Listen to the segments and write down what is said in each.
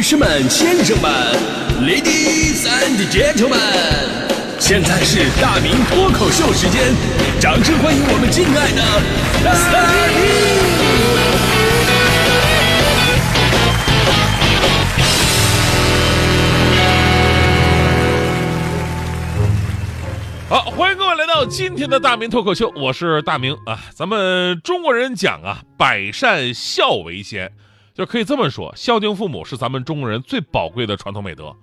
女士们、先生们，Ladies and Gentlemen，现在是大明脱口秀时间，掌声欢迎我们敬爱的大明！好，欢迎各位来到今天的大明脱口秀，我是大明啊。咱们中国人讲啊，百善孝为先，就可以这么说，孝敬父母是咱们中国人最宝贵的传统美德。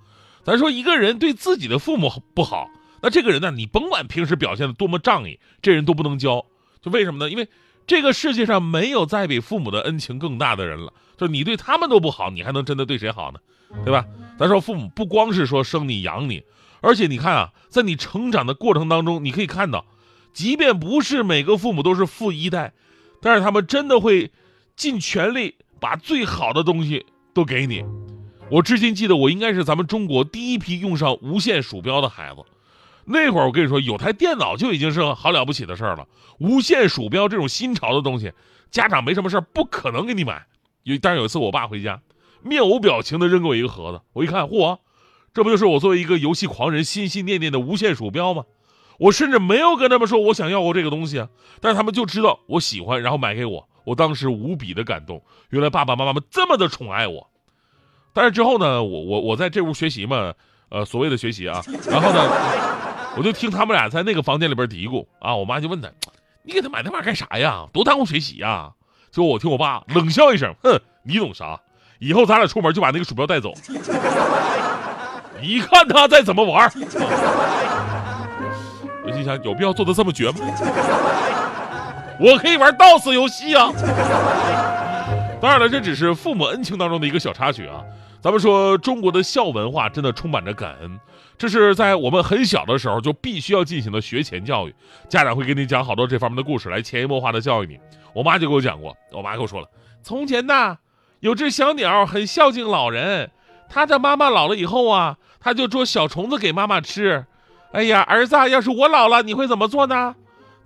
咱说一个人对自己的父母不好，那这个人呢，你甭管平时表现的多么仗义，这人都不能交。就为什么呢？因为这个世界上没有再比父母的恩情更大的人了。就你对他们都不好，你还能真的对谁好呢？对吧？咱说父母不光是说生你养你。而且你看啊，在你成长的过程当中，你可以看到，即便不是每个父母都是富一代，但是他们真的会尽全力把最好的东西都给你。我至今记得，我应该是咱们中国第一批用上无线鼠标的孩子。那会儿我跟你说，有台电脑就已经是好了不起的事儿了。无线鼠标这种新潮的东西，家长没什么事儿不可能给你买。有，但是有一次我爸回家，面无表情的扔给我一个盒子，我一看，嚯！这不就是我作为一个游戏狂人心心念念的无线鼠标吗？我甚至没有跟他们说我想要过这个东西啊，但是他们就知道我喜欢，然后买给我。我当时无比的感动，原来爸爸妈妈们这么的宠爱我。但是之后呢，我我我在这屋学习嘛，呃，所谓的学习啊，然后呢，我就听他们俩在那个房间里边嘀咕啊，我妈就问他，你给他买那玩意儿干啥呀？多耽误学习呀！结果我听我爸冷笑一声，哼，你懂啥？以后咱俩出门就把那个鼠标带走。你看他再怎么玩 我心想有必要做的这么绝吗？我可以玩 DOS 游戏啊！当然了，这只是父母恩情当中的一个小插曲啊。咱们说中国的孝文化真的充满着感恩，这是在我们很小的时候就必须要进行的学前教育。家长会给你讲好多这方面的故事，来潜移默化的教育你。我妈就给我讲过，我妈跟我说了，从前呐，有只小鸟很孝敬老人，它的妈妈老了以后啊。它就捉小虫子给妈妈吃，哎呀，儿子，要是我老了，你会怎么做呢？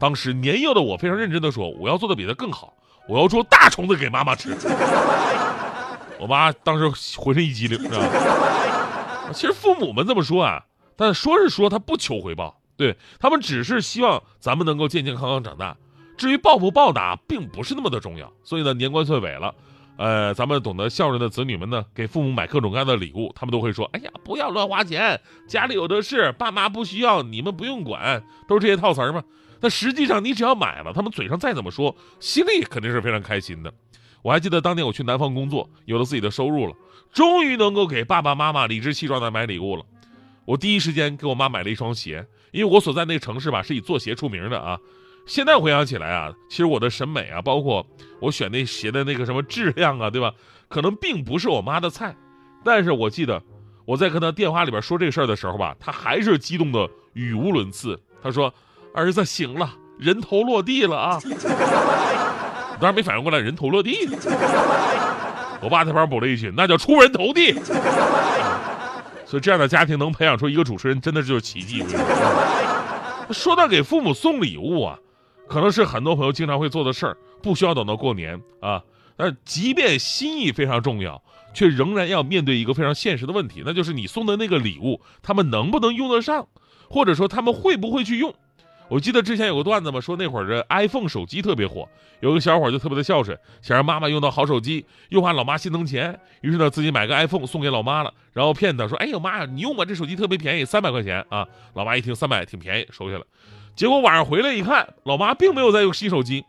当时年幼的我非常认真的说，我要做的比他更好，我要捉大虫子给妈妈吃。我妈当时浑身一激灵，是吧？其实父母们这么说啊，但说是说他不求回报，对他们只是希望咱们能够健健康康长大，至于报不报答，并不是那么的重要。所以呢，年关岁尾了。呃，咱们懂得孝顺的子女们呢，给父母买各种各样的礼物，他们都会说：“哎呀，不要乱花钱，家里有的是，爸妈不需要，你们不用管。”都是这些套词儿嘛。那实际上，你只要买了，他们嘴上再怎么说，心里肯定是非常开心的。我还记得当年我去南方工作，有了自己的收入了，终于能够给爸爸妈妈理直气壮的买礼物了。我第一时间给我妈买了一双鞋，因为我所在那个城市吧，是以做鞋出名的啊。现在回想起来啊，其实我的审美啊，包括我选那鞋的那个什么质量啊，对吧？可能并不是我妈的菜，但是我记得我在跟她电话里边说这个事儿的时候吧，她还是激动的语无伦次。她说：“儿子醒了，人头落地了啊！”我 当时没反应过来，人头落地。我爸在旁边补了一句：“那叫出人头地。”所以这样的家庭能培养出一个主持人，真的就是奇迹。说到给父母送礼物啊。可能是很多朋友经常会做的事儿，不需要等到过年啊。但即便心意非常重要，却仍然要面对一个非常现实的问题，那就是你送的那个礼物，他们能不能用得上，或者说他们会不会去用？我记得之前有个段子嘛，说那会儿这 iPhone 手机特别火，有个小伙就特别的孝顺，想让妈妈用到好手机，又怕老妈心疼钱，于是呢自己买个 iPhone 送给老妈了，然后骗她说：“哎呦妈呀，你用吧，这手机特别便宜，三百块钱啊。”老妈一听三百挺便宜，收下了。结果晚上回来一看，老妈并没有在用新手机，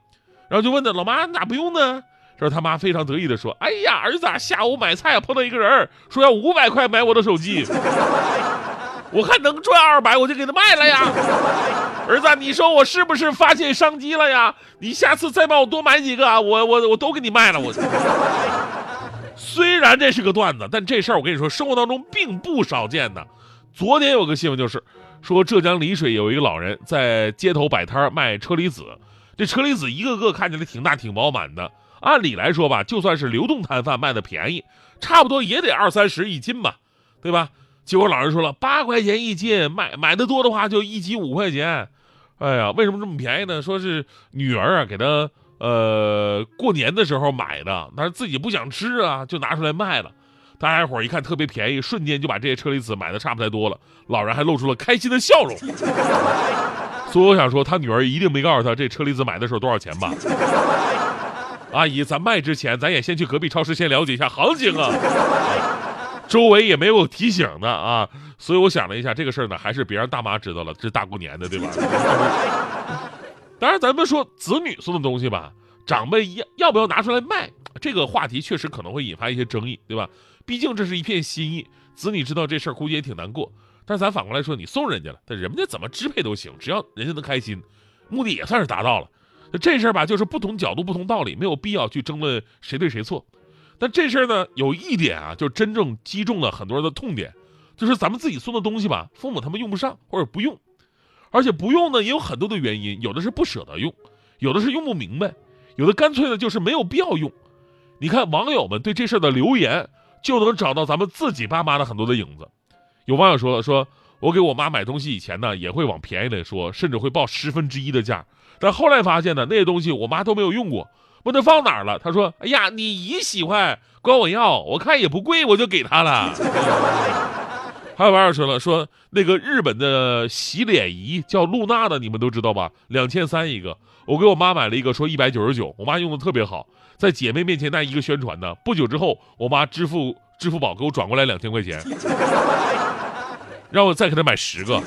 然后就问他：“老妈咋不用呢？”这他妈非常得意的说：“哎呀，儿子下午买菜碰到一个人，说要五百块买我的手机，我看能赚二百，我就给他卖了呀。儿子，你说我是不是发现商机了呀？你下次再帮我多买几个，我我我都给你卖了。我虽然这是个段子，但这事儿我跟你说，生活当中并不少见的。昨天有个新闻就是。说浙江丽水有一个老人在街头摆摊卖车厘子，这车厘子一个个看起来挺大挺饱满的。按理来说吧，就算是流动摊贩卖的便宜，差不多也得二三十一斤吧，对吧？结果老人说了，八块钱一斤，买买的多的话就一斤五块钱。哎呀，为什么这么便宜呢？说是女儿啊给他呃过年的时候买的，但是自己不想吃啊，就拿出来卖了。大家伙一看特别便宜，瞬间就把这些车厘子买的差不太多了。老人还露出了开心的笑容。所以我想说，他女儿一定没告诉他这车厘子买的时候多少钱吧？阿姨，咱卖之前，咱也先去隔壁超市先了解一下行情啊。周围也没有提醒的啊，所以我想了一下，这个事儿呢，还是别让大妈知道了，这大过年的，对吧？当然，咱们说子女送的东西吧，长辈要要不要拿出来卖，这个话题确实可能会引发一些争议，对吧？毕竟这是一片心意，子女知道这事儿估计也挺难过。但是咱反过来说，你送人家了，但人家怎么支配都行，只要人家能开心，目的也算是达到了。这事儿吧，就是不同角度、不同道理，没有必要去争论谁对谁错。但这事儿呢，有一点啊，就真正击中了很多人的痛点，就是咱们自己送的东西吧，父母他们用不上或者不用，而且不用呢也有很多的原因，有的是不舍得用，有的是用不明白，有的干脆呢就是没有必要用。你看网友们对这事儿的留言，就能找到咱们自己爸妈的很多的影子。有网友说了，说我给我妈买东西以前呢，也会往便宜的说，甚至会报十分之一的价，但后来发现呢，那些东西我妈都没有用过。问她放哪儿了？他说：“哎呀，你姨喜欢，管我要，我看也不贵，我就给他了。”还有网友说了，说那个日本的洗脸仪叫露娜的，你们都知道吧？两千三一个，我给我妈买了一个，说一百九十九，我妈用的特别好，在姐妹面前那一个宣传呢。不久之后，我妈支付支付宝给我转过来两千块钱，让我再给她买十个。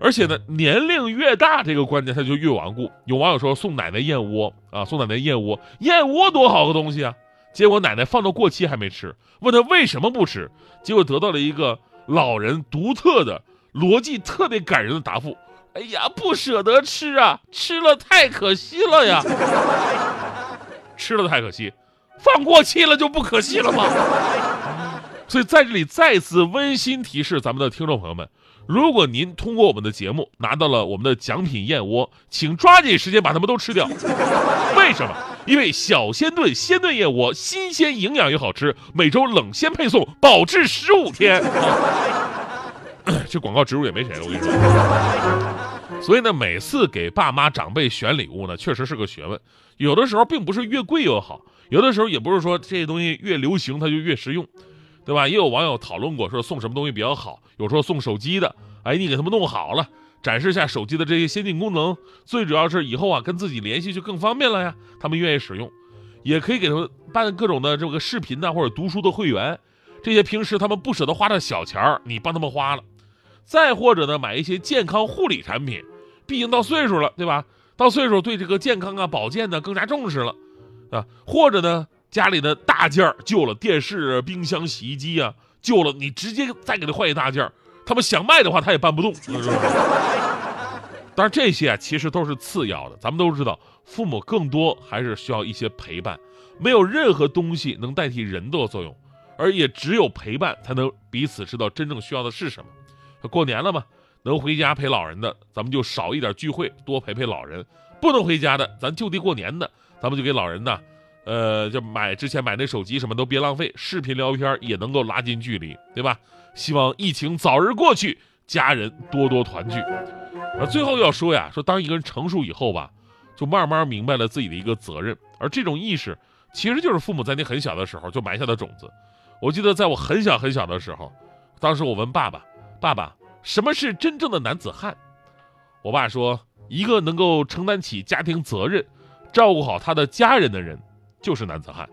而且呢，年龄越大，这个观念它就越顽固。有网友说送奶奶燕窝啊，送奶奶燕窝，燕窝多好个东西啊！结果奶奶放到过期还没吃，问他为什么不吃，结果得到了一个老人独特的逻辑特别感人的答复：哎呀，不舍得吃啊，吃了太可惜了呀！吃了太可惜，放过期了就不可惜了吗？所以在这里再次温馨提示咱们的听众朋友们。如果您通过我们的节目拿到了我们的奖品燕窝，请抓紧时间把它们都吃掉。为什么？因为小鲜炖鲜炖燕窝新鲜、营养又好吃，每周冷鲜配送，保质十五天。这广告植入也没谁了，我跟你说。所以呢，每次给爸妈长辈选礼物呢，确实是个学问。有的时候并不是越贵越好，有的时候也不是说这些东西越流行它就越实用。对吧？也有网友讨论过，说送什么东西比较好。有说送手机的，哎，你给他们弄好了，展示一下手机的这些先进功能。最主要是以后啊，跟自己联系就更方便了呀。他们愿意使用，也可以给他们办各种的这个视频呐，或者读书的会员。这些平时他们不舍得花的小钱儿，你帮他们花了。再或者呢，买一些健康护理产品，毕竟到岁数了，对吧？到岁数对这个健康啊、保健呢更加重视了，啊，或者呢？家里的大件儿旧了，电视、冰箱、洗衣机啊旧了，你直接再给他换一大件儿。他们想卖的话，他也搬不动。但是这些啊，其实都是次要的。咱们都知道，父母更多还是需要一些陪伴，没有任何东西能代替人的作用，而也只有陪伴才能彼此知道真正需要的是什么。过年了嘛，能回家陪老人的，咱们就少一点聚会，多陪陪老人；不能回家的，咱就地过年的，咱们就给老人呢。呃，就买之前买那手机什么都别浪费，视频聊天也能够拉近距离，对吧？希望疫情早日过去，家人多多团聚。而最后要说呀，说当一个人成熟以后吧，就慢慢明白了自己的一个责任，而这种意识其实就是父母在你很小的时候就埋下的种子。我记得在我很小很小的时候，当时我问爸爸：“爸爸，什么是真正的男子汉？”我爸说：“一个能够承担起家庭责任，照顾好他的家人的人。”就是男子汉，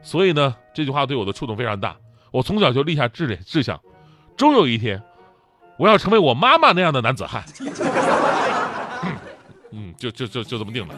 所以呢，这句话对我的触动非常大。我从小就立下志志向，终有一天，我要成为我妈妈那样的男子汉。嗯，就就就就这么定了。